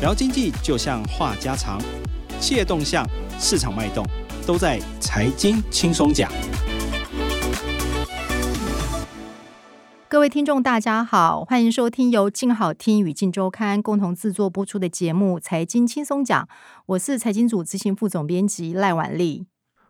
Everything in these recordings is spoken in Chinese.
聊经济就像话家常，企业动向、市场脉动，都在财经轻松讲。各位听众，大家好，欢迎收听由静好听与静周刊共同制作播出的节目《财经轻松讲》，我是财经组执行副总编辑赖婉丽。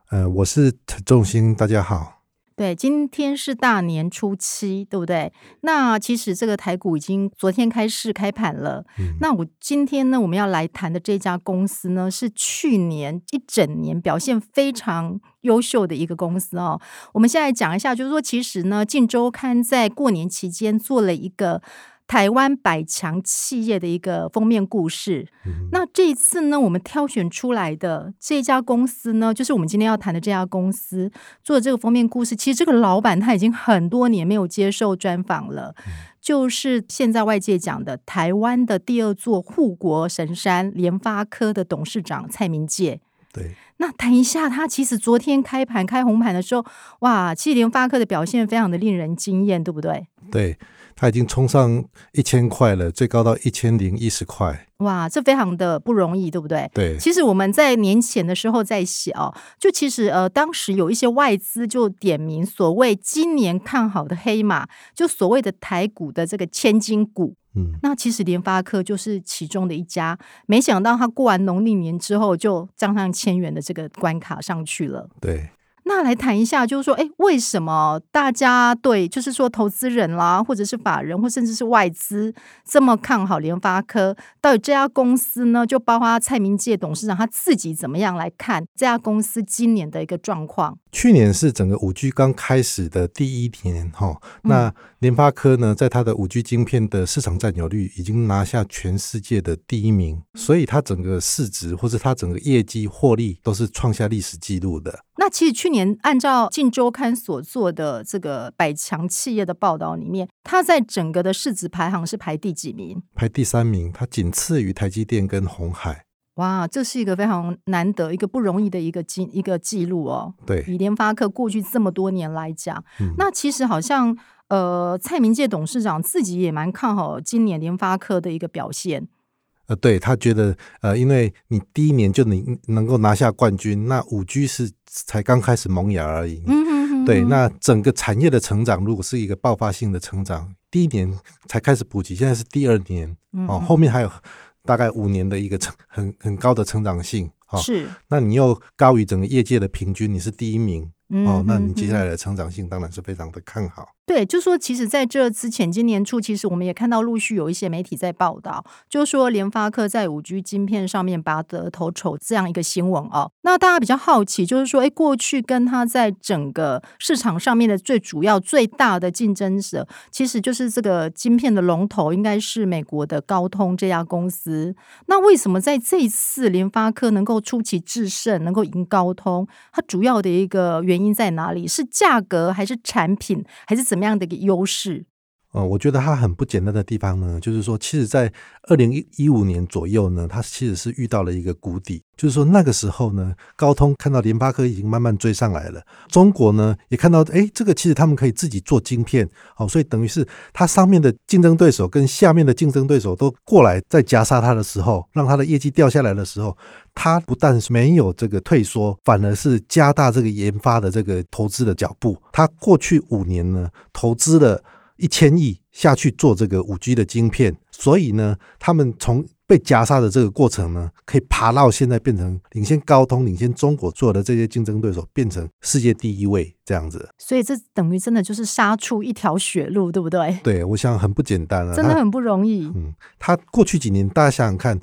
呃，我是陈仲兴，大家好。对，今天是大年初七，对不对？那其实这个台股已经昨天开市开盘了。嗯、那我今天呢，我们要来谈的这家公司呢，是去年一整年表现非常优秀的一个公司哦。我们现在讲一下，就是说，其实呢，《晋周刊》在过年期间做了一个。台湾百强企业的一个封面故事。嗯、那这一次呢，我们挑选出来的这家公司呢，就是我们今天要谈的这家公司做的这个封面故事。其实这个老板他已经很多年没有接受专访了，嗯、就是现在外界讲的台湾的第二座护国神山联发科的董事长蔡明介。对，那谈一下他其实昨天开盘开红盘的时候，哇，其实联发科的表现非常的令人惊艳，对不对？对。它已经冲上一千块了，最高到一千零一十块。哇，这非常的不容易，对不对？对。其实我们在年前的时候在写哦，就其实呃，当时有一些外资就点名所谓今年看好的黑马，就所谓的台股的这个千金股。嗯。那其实联发科就是其中的一家，没想到它过完农历年之后就涨上千元的这个关卡上去了。对。那来谈一下，就是说，哎，为什么大家对，就是说，投资人啦，或者是法人，或甚至是外资这么看好联发科？到底这家公司呢？就包括蔡明介董事长他自己怎么样来看这家公司今年的一个状况？去年是整个五 G 刚开始的第一年，哈，那联发科呢，在它的五 G 晶片的市场占有率已经拿下全世界的第一名，所以它整个市值或者它整个业绩获利都是创下历史记录的。那其实去年按照《近周刊》所做的这个百强企业的报道里面，它在整个的市值排行是排第几名？排第三名，它仅次于台积电跟红海。哇，这是一个非常难得、一个不容易的一个记一个记录哦。对，以联发科过去这么多年来讲，嗯、那其实好像呃，蔡明介董事长自己也蛮看好今年联发科的一个表现。呃，对，他觉得，呃，因为你第一年就能能够拿下冠军，那五 G 是才刚开始萌芽而已。嗯哼哼。对，那整个产业的成长，如果是一个爆发性的成长，第一年才开始普及，现在是第二年，哦，后面还有大概五年的一个成很很高的成长性。哦，是。那你又高于整个业界的平均，你是第一名。哦，那你接下来的成长性当然是非常的看好。对，就说其实在这之前，今年初其实我们也看到陆续有一些媒体在报道，就说联发科在五 G 晶片上面拔得头筹这样一个新闻哦。那大家比较好奇，就是说，哎，过去跟它在整个市场上面的最主要、最大的竞争者，其实就是这个晶片的龙头，应该是美国的高通这家公司。那为什么在这一次联发科能够出奇制胜，能够赢高通？它主要的一个原因在哪里？是价格，还是产品，还是怎什么样的一个优势？呃，我觉得它很不简单的地方呢，就是说，其实，在二零一五年左右呢，它其实是遇到了一个谷底。就是说，那个时候呢，高通看到联发科已经慢慢追上来了，中国呢也看到，哎，这个其实他们可以自己做晶片，好，所以等于是它上面的竞争对手跟下面的竞争对手都过来在夹杀它的时候，让它的业绩掉下来的时候，它不但是没有这个退缩，反而是加大这个研发的这个投资的脚步。它过去五年呢，投资了。一千亿下去做这个五 G 的晶片，所以呢，他们从被夹杀的这个过程呢，可以爬到现在变成领先高通、领先中国做的这些竞争对手，变成世界第一位这样子。所以这等于真的就是杀出一条血路，对不对？对，我想很不简单啊，真的很不容易。嗯，他过去几年大家想想看，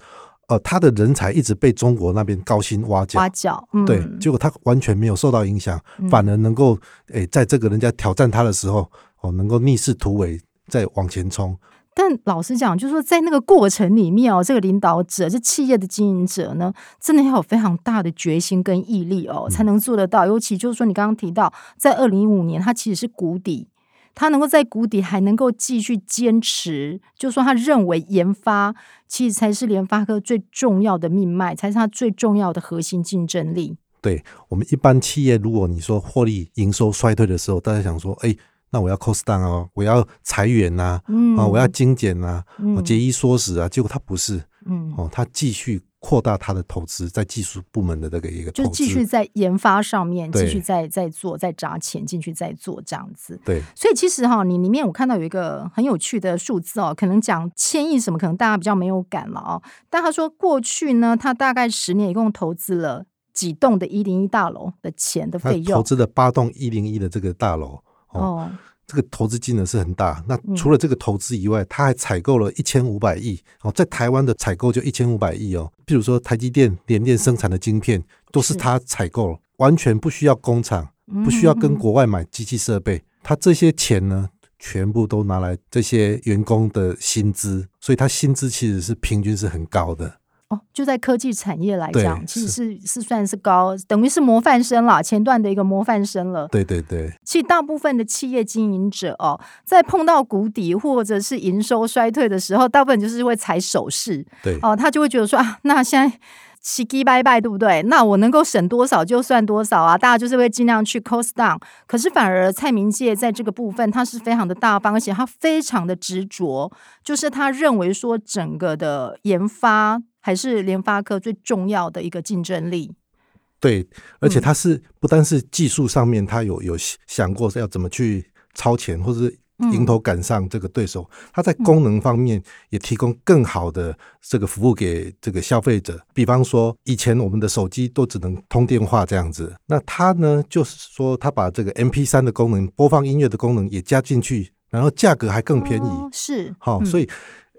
呃，他的人才一直被中国那边高薪挖角，挖角，嗯、对，结果他完全没有受到影响，反而能够诶、欸，在这个人家挑战他的时候。能够逆势突围，再往前冲。但老实讲，就是说，在那个过程里面哦，这个领导者、这企业的经营者呢，真的要有非常大的决心跟毅力哦，才能做得到。尤其就是说，你刚刚提到，在二零一五年，他其实是谷底，他能够在谷底还能够继续坚持，就是说，他认为研发其实才是联发科最重要的命脉，才是他最重要的核心竞争力。对我们一般企业，如果你说获利营收衰退的时候，大家想说，哎。那我要 cost down 哦，我要裁员呐，啊，我要精简呐，我节衣缩食啊，结果他不是，嗯。哦，他继续扩大他的投资，在技术部门的这个一个投资，就继续在研发上面继续在在做，在砸钱进去再做这样子。对，所以其实哈，你里面我看到有一个很有趣的数字哦，可能讲千亿什么，可能大家比较没有感了哦。但他说过去呢，他大概十年一共投资了几栋的一零一大楼的钱的费用，投资了八栋一零一的这个大楼哦。哦这个投资金额是很大。那除了这个投资以外，他还采购了一千五百亿哦，在台湾的采购就一千五百亿哦。譬如说台积电、联电生产的晶片，都是他采购，完全不需要工厂，不需要跟国外买机器设备。他这些钱呢，全部都拿来这些员工的薪资，所以他薪资其实是平均是很高的。哦，就在科技产业来讲，其实是是算是高，等于是模范生了，前段的一个模范生了。对对对。其实大部分的企业经营者哦，在碰到谷底或者是营收衰退的时候，大部分就是会踩手势。对。哦，他就会觉得说啊，那现在奇鸡拜拜，对不对？那我能够省多少就算多少啊，大家就是会尽量去 cost down。可是反而蔡明介在这个部分，他是非常的大方，而且他非常的执着，就是他认为说整个的研发。还是联发科最重要的一个竞争力。对，而且它是不单是技术上面，它有有想过要怎么去超前，或是迎头赶上这个对手。它在功能方面也提供更好的这个服务给这个消费者。比方说，以前我们的手机都只能通电话这样子，那它呢，就是说它把这个 M P 三的功能、播放音乐的功能也加进去，然后价格还更便宜。哦、是，好，所以。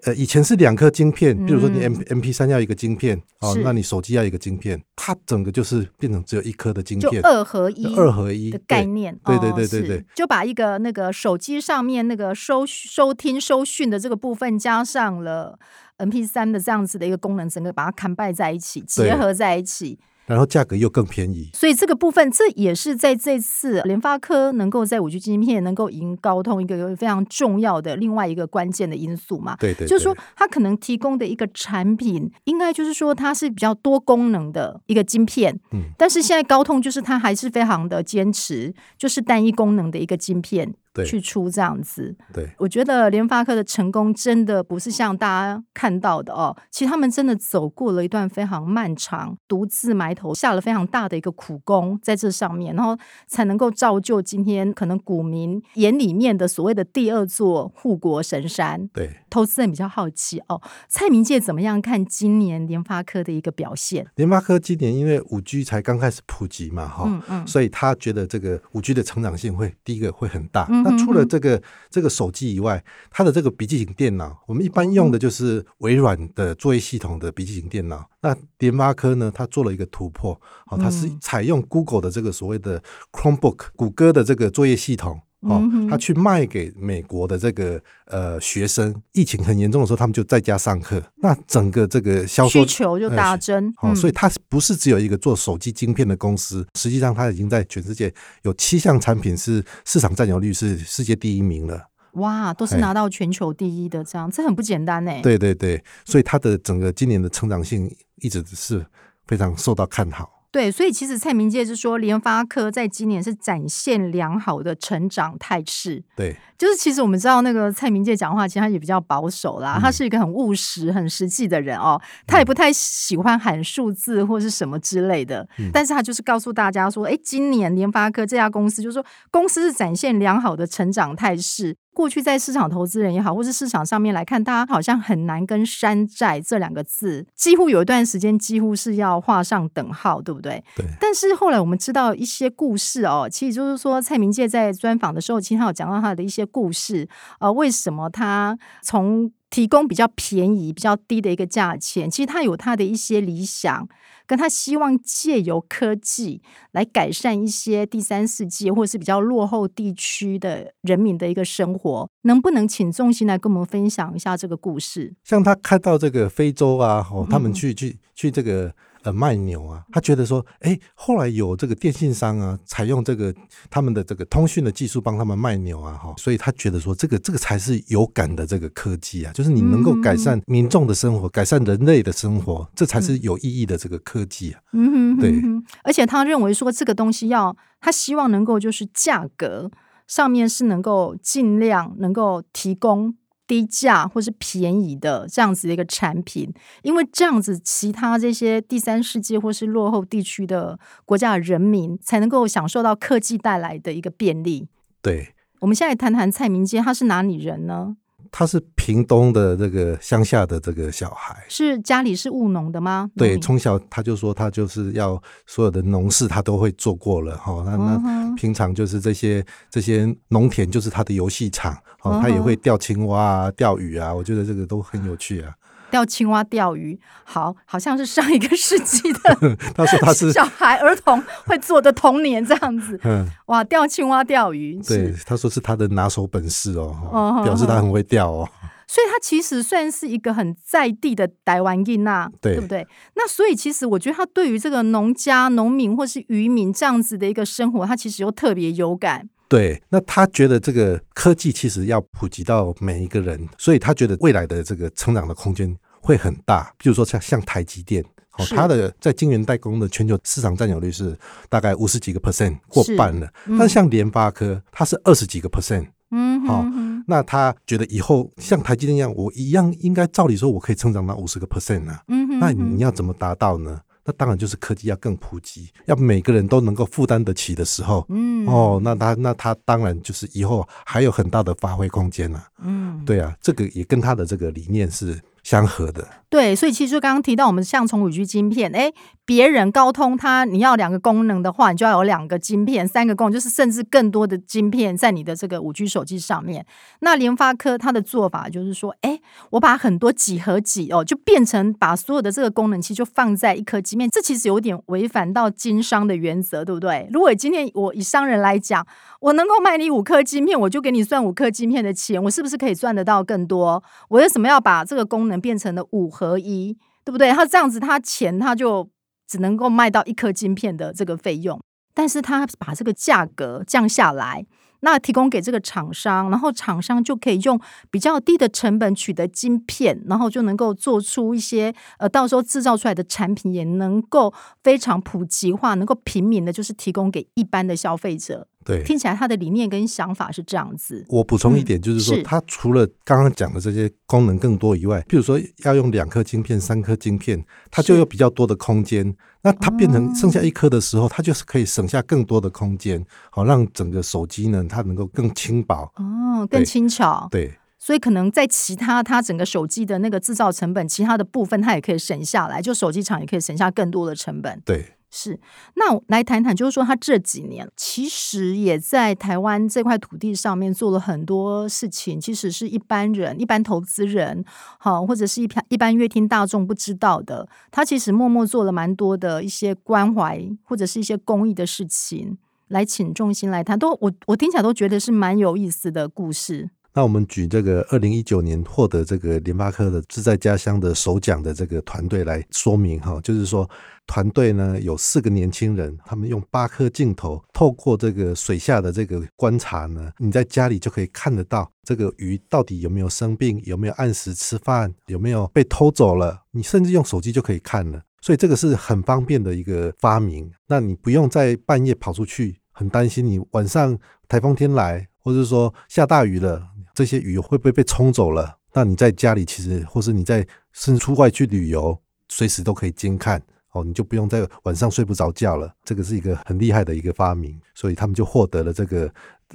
呃，以前是两颗晶片，比如说你 M M P 三要一个晶片，嗯、哦，那你手机要一个晶片，它整个就是变成只有一颗的晶片，就二合一，二合一的概念，对对对对对，就把一个那个手机上面那个收收听收讯的这个部分加上了 M P 三的这样子的一个功能，整个把它 combine 在一起，结合在一起。然后价格又更便宜，所以这个部分这也是在这次联发科能够在五 G 晶片能够赢高通一个非常重要的另外一个关键的因素嘛。对对，对，就是说它可能提供的一个产品，应该就是说它是比较多功能的一个晶片。嗯，但是现在高通就是它还是非常的坚持，就是单一功能的一个晶片。去出这样子，对，我觉得联发科的成功真的不是像大家看到的哦，其实他们真的走过了一段非常漫长，独自埋头下了非常大的一个苦功在这上面，然后才能够造就今天可能股民眼里面的所谓的第二座护国神山。对，投资人比较好奇哦，蔡明介怎么样看今年联发科的一个表现？联发科今年因为五 G 才刚开始普及嘛，哈、嗯嗯，所以他觉得这个五 G 的成长性会第一个会很大。嗯那除了这个这个手机以外，它的这个笔记型电脑，我们一般用的就是微软的作业系统的笔记型电脑。那联发科呢，它做了一个突破，哦，它是采用 Google 的这个所谓的 Chromebook，谷歌的这个作业系统。哦，他去卖给美国的这个呃学生，疫情很严重的时候，他们就在家上课。那整个这个销售需求就大增。哦，所以它不是只有一个做手机晶片的公司，实际上它已经在全世界有七项产品是市场占有率是世界第一名了。哇，都是拿到全球第一的这样，这很不简单呢。对对对，所以它的整个今年的成长性一直是非常受到看好。对，所以其实蔡明介是说，联发科在今年是展现良好的成长态势。对，就是其实我们知道那个蔡明介讲话，其实他也比较保守啦，嗯、他是一个很务实、很实际的人哦，他也不太喜欢喊数字或是什么之类的。嗯、但是他就是告诉大家说，哎，今年联发科这家公司，就是说公司是展现良好的成长态势。过去在市场投资人也好，或是市场上面来看，大家好像很难跟山寨这两个字，几乎有一段时间几乎是要画上等号，对不对？对。但是后来我们知道一些故事哦，其实就是说蔡明介在专访的时候，其实他有讲到他的一些故事，呃，为什么他从提供比较便宜、比较低的一个价钱，其实他有他的一些理想。跟他希望借由科技来改善一些第三世界或者是比较落后地区的人民的一个生活，能不能请重心来跟我们分享一下这个故事？像他看到这个非洲啊，哦，他们去去去这个。呃，卖牛啊，他觉得说，哎，后来有这个电信商啊，采用这个他们的这个通讯的技术帮他们卖牛啊，哈，所以他觉得说，这个这个才是有感的这个科技啊，就是你能够改善民众的生活，嗯、改善人类的生活，这才是有意义的这个科技啊。嗯哼，对，而且他认为说，这个东西要他希望能够就是价格上面是能够尽量能够提供。低价或是便宜的这样子的一个产品，因为这样子其他这些第三世界或是落后地区的国家的人民才能够享受到科技带来的一个便利。对，我们现在谈谈蔡明介，他是哪里人呢？他是屏东的这个乡下的这个小孩，是家里是务农的吗？对，从小他就说他就是要所有的农事他都会做过了哈。那那平常就是这些这些农田就是他的游戏场哦，他也会钓青蛙啊、钓鱼啊，我觉得这个都很有趣啊。钓青蛙、钓鱼，好，好像是上一个世纪的。他说他是 小孩儿童会做的童年这样子。嗯，哇，钓青蛙、钓鱼，对，他说是他的拿手本事哦，哦表示他很会钓哦。所以，他其实算是一个很在地的台湾囡呐，对，对不对？那所以，其实我觉得他对于这个农家、农民或是渔民这样子的一个生活，他其实又特别有感。对，那他觉得这个科技其实要普及到每一个人，所以他觉得未来的这个成长的空间会很大。比如说像像台积电，哦，它的在晶圆代工的全球市场占有率是大概五十几个 percent，过半了。嗯、但像联发科，它是二十几个 percent，嗯，好、哦，那他觉得以后像台积电一样，我一样应该照理说我可以成长到五十个 percent 啊。嗯哼，那你要怎么达到呢？那当然就是科技要更普及，要每个人都能够负担得起的时候，嗯，哦，那他那他当然就是以后还有很大的发挥空间了，嗯，对啊，这个也跟他的这个理念是相合的。对，所以其实刚刚提到我们像从五 G 晶片，哎，别人高通它你要两个功能的话，你就要有两个晶片，三个功能就是甚至更多的晶片在你的这个五 G 手机上面。那联发科它的做法就是说，哎，我把很多几何几哦，就变成把所有的这个功能器就放在一颗晶片，这其实有点违反到经商的原则，对不对？如果今天我以商人来讲，我能够卖你五颗晶片，我就给你算五颗晶片的钱，我是不是可以赚得到更多？我为什么要把这个功能变成了五？合一，对不对？他这样子，他钱他就只能够卖到一颗晶片的这个费用，但是他把这个价格降下来，那提供给这个厂商，然后厂商就可以用比较低的成本取得晶片，然后就能够做出一些呃，到时候制造出来的产品也能够非常普及化，能够平民的，就是提供给一般的消费者。对，听起来他的理念跟想法是这样子。我补充一点，就是说，它除了刚刚讲的这些功能更多以外，比如说要用两颗晶片、三颗晶片，它就有比较多的空间。那它变成剩下一颗的时候，它就是可以省下更多的空间，好让整个手机呢，它能够更轻薄哦，更轻巧。对，所以可能在其他它整个手机的那个制造成本，其他的部分它也可以省下来，就手机厂也可以省下更多的成本。对。是，那来谈谈，就是说他这几年其实也在台湾这块土地上面做了很多事情，其实是一般人、一般投资人，好，或者是一一般乐听大众不知道的。他其实默默做了蛮多的一些关怀或者是一些公益的事情，来请重心来谈，都我我听起来都觉得是蛮有意思的故事。那我们举这个二零一九年获得这个联发科的自在家乡的首奖的这个团队来说明哈，就是说团队呢有四个年轻人，他们用八颗镜头，透过这个水下的这个观察呢，你在家里就可以看得到这个鱼到底有没有生病，有没有按时吃饭，有没有被偷走了，你甚至用手机就可以看了，所以这个是很方便的一个发明。那你不用在半夜跑出去，很担心你晚上台风天来，或者说下大雨了。这些鱼会不会被冲走了？那你在家里其实，或是你在甚至出外去旅游，随时都可以监看哦，你就不用在晚上睡不着觉了。这个是一个很厉害的一个发明，所以他们就获得了这个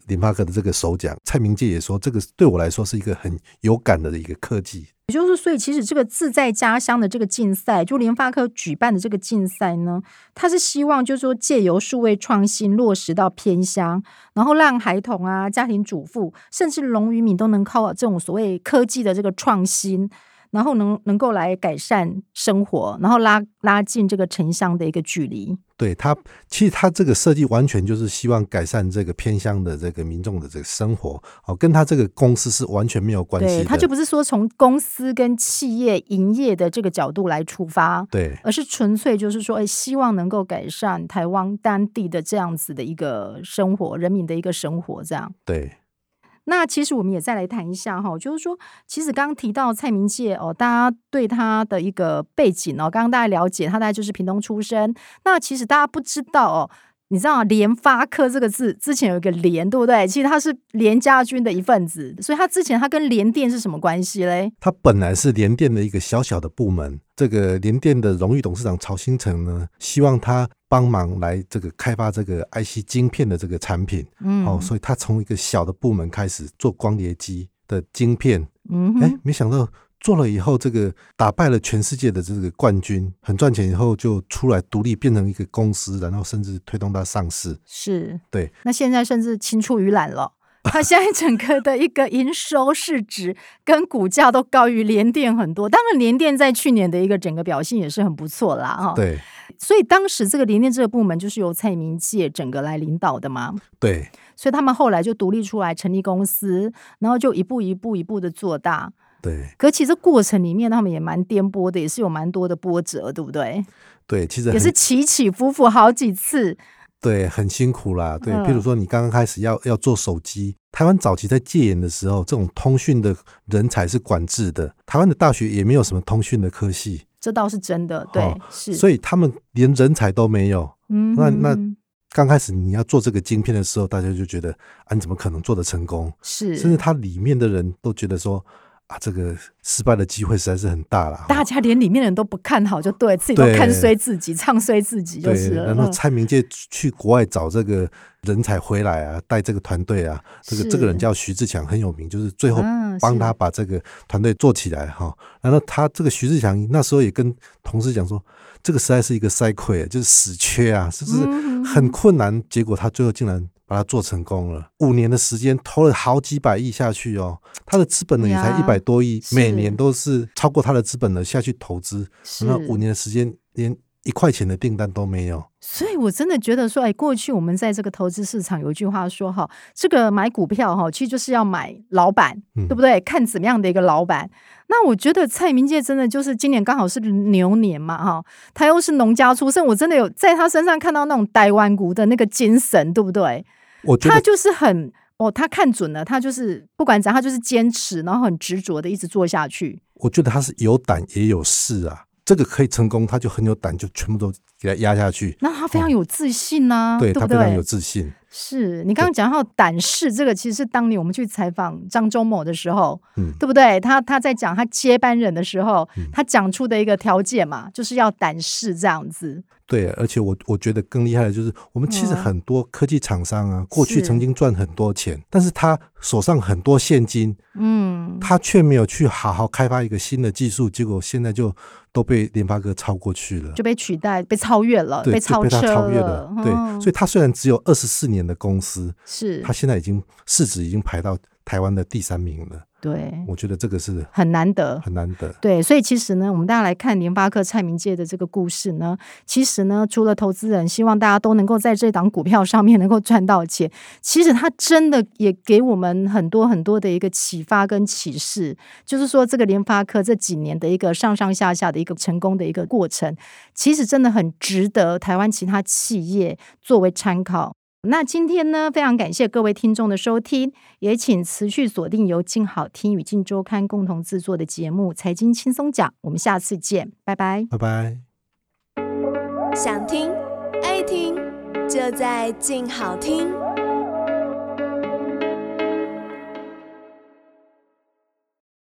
联发科的这个首奖。蔡明介也说，这个对我来说是一个很有感的一个科技。也就是，所以其实这个自在家乡的这个竞赛，就联发科举办的这个竞赛呢，他是希望就是说借由数位创新落实到偏乡，然后让孩童啊、家庭主妇，甚至农渔民都能靠这种所谓科技的这个创新。然后能能够来改善生活，然后拉拉近这个城乡的一个距离。对他，其实他这个设计完全就是希望改善这个偏乡的这个民众的这个生活，哦，跟他这个公司是完全没有关系的。对，他就不是说从公司跟企业营业的这个角度来出发，对，而是纯粹就是说，哎，希望能够改善台湾当地的这样子的一个生活，人民的一个生活，这样。对。那其实我们也再来谈一下哈，就是说，其实刚刚提到蔡明介哦，大家对他的一个背景哦，刚刚大家了解他大概就是屏东出身。那其实大家不知道哦，你知道联发科这个字之前有一个联，对不对？其实他是联家军的一份子，所以他之前他跟联电是什么关系嘞？他本来是联电的一个小小的部门。这个联电的荣誉董事长曹兴成呢，希望他帮忙来这个开发这个 IC 晶片的这个产品。嗯，哦，所以他从一个小的部门开始做光碟机的晶片。嗯，哎，没想到。做了以后，这个打败了全世界的这个冠军，很赚钱。以后就出来独立，变成一个公司，然后甚至推动它上市。是，对。那现在甚至青出于蓝了。它现在整个的一个营收市值跟股价都高于联电很多。当然，联电在去年的一个整个表现也是很不错啦，哈。对。所以当时这个联电这个部门就是由蔡明介整个来领导的嘛。对。所以他们后来就独立出来成立公司，然后就一步一步一步的做大。对，可其实过程里面他们也蛮颠簸的，也是有蛮多的波折，对不对？对，其实也是起起伏伏好几次。对，很辛苦啦。对，嗯、譬如说你刚刚开始要要做手机，台湾早期在戒严的时候，这种通讯的人才是管制的，台湾的大学也没有什么通讯的科系，这倒是真的。对，哦、是，所以他们连人才都没有。嗯，那那刚开始你要做这个晶片的时候，大家就觉得啊，你怎么可能做得成功？是，甚至它里面的人都觉得说。啊，这个失败的机会实在是很大了。大家连里面的人都不看好，就对自己都看衰自己，唱衰自己就是了。然后蔡明介去国外找这个人才回来啊，带这个团队啊，这个这个人叫徐志强，很有名，就是最后帮他把这个团队做起来哈。然后他这个徐志强那时候也跟同事讲说，这个实在是一个塞亏，就是死缺啊，是不是很困难？结果他最后竟然。把它做成功了，五年的时间投了好几百亿下去哦，他的资本呢也才一百多亿，每年都是超过他的资本呢下去投资，那五年的时间连一块钱的订单都没有。所以我真的觉得说，哎，过去我们在这个投资市场有一句话说哈，这个买股票哈，其实就是要买老板，对不对？看怎么样的一个老板。那我觉得蔡明介真的就是今年刚好是牛年嘛哈，他又是农家出身，我真的有在他身上看到那种台湾股的那个精神，对不对？我他就是很哦，他看准了，他就是不管怎样，他就是坚持，然后很执着的一直做下去。我觉得他是有胆也有势啊，这个可以成功，他就很有胆，就全部都给他压下去。那他非常有自信呐、对？他非常有自信。是你刚刚讲到胆识，这个其实是当年我们去采访张忠谋的时候，嗯，对不对？他他在讲他接班人的时候，嗯、他讲出的一个条件嘛，就是要胆识这样子。对，而且我我觉得更厉害的就是，我们其实很多科技厂商啊，过去曾经赚很多钱，是但是他手上很多现金，嗯，他却没有去好好开发一个新的技术，结果现在就都被联发科超过去了，就被取代、被超越了，被超越了。哦、对，所以他虽然只有二十四年的公司，是，他现在已经市值已经排到台湾的第三名了。对，我觉得这个是很难得，很难得。对，所以其实呢，我们大家来看联发科蔡明介的这个故事呢，其实呢，除了投资人希望大家都能够在这档股票上面能够赚到钱，其实他真的也给我们很多很多的一个启发跟启示，就是说这个联发科这几年的一个上上下下的一个成功的一个过程，其实真的很值得台湾其他企业作为参考。那今天呢，非常感谢各位听众的收听，也请持续锁定由静好听与静周刊共同制作的节目《财经轻松讲》，我们下次见，拜拜，拜拜。想听爱听，就在静好听。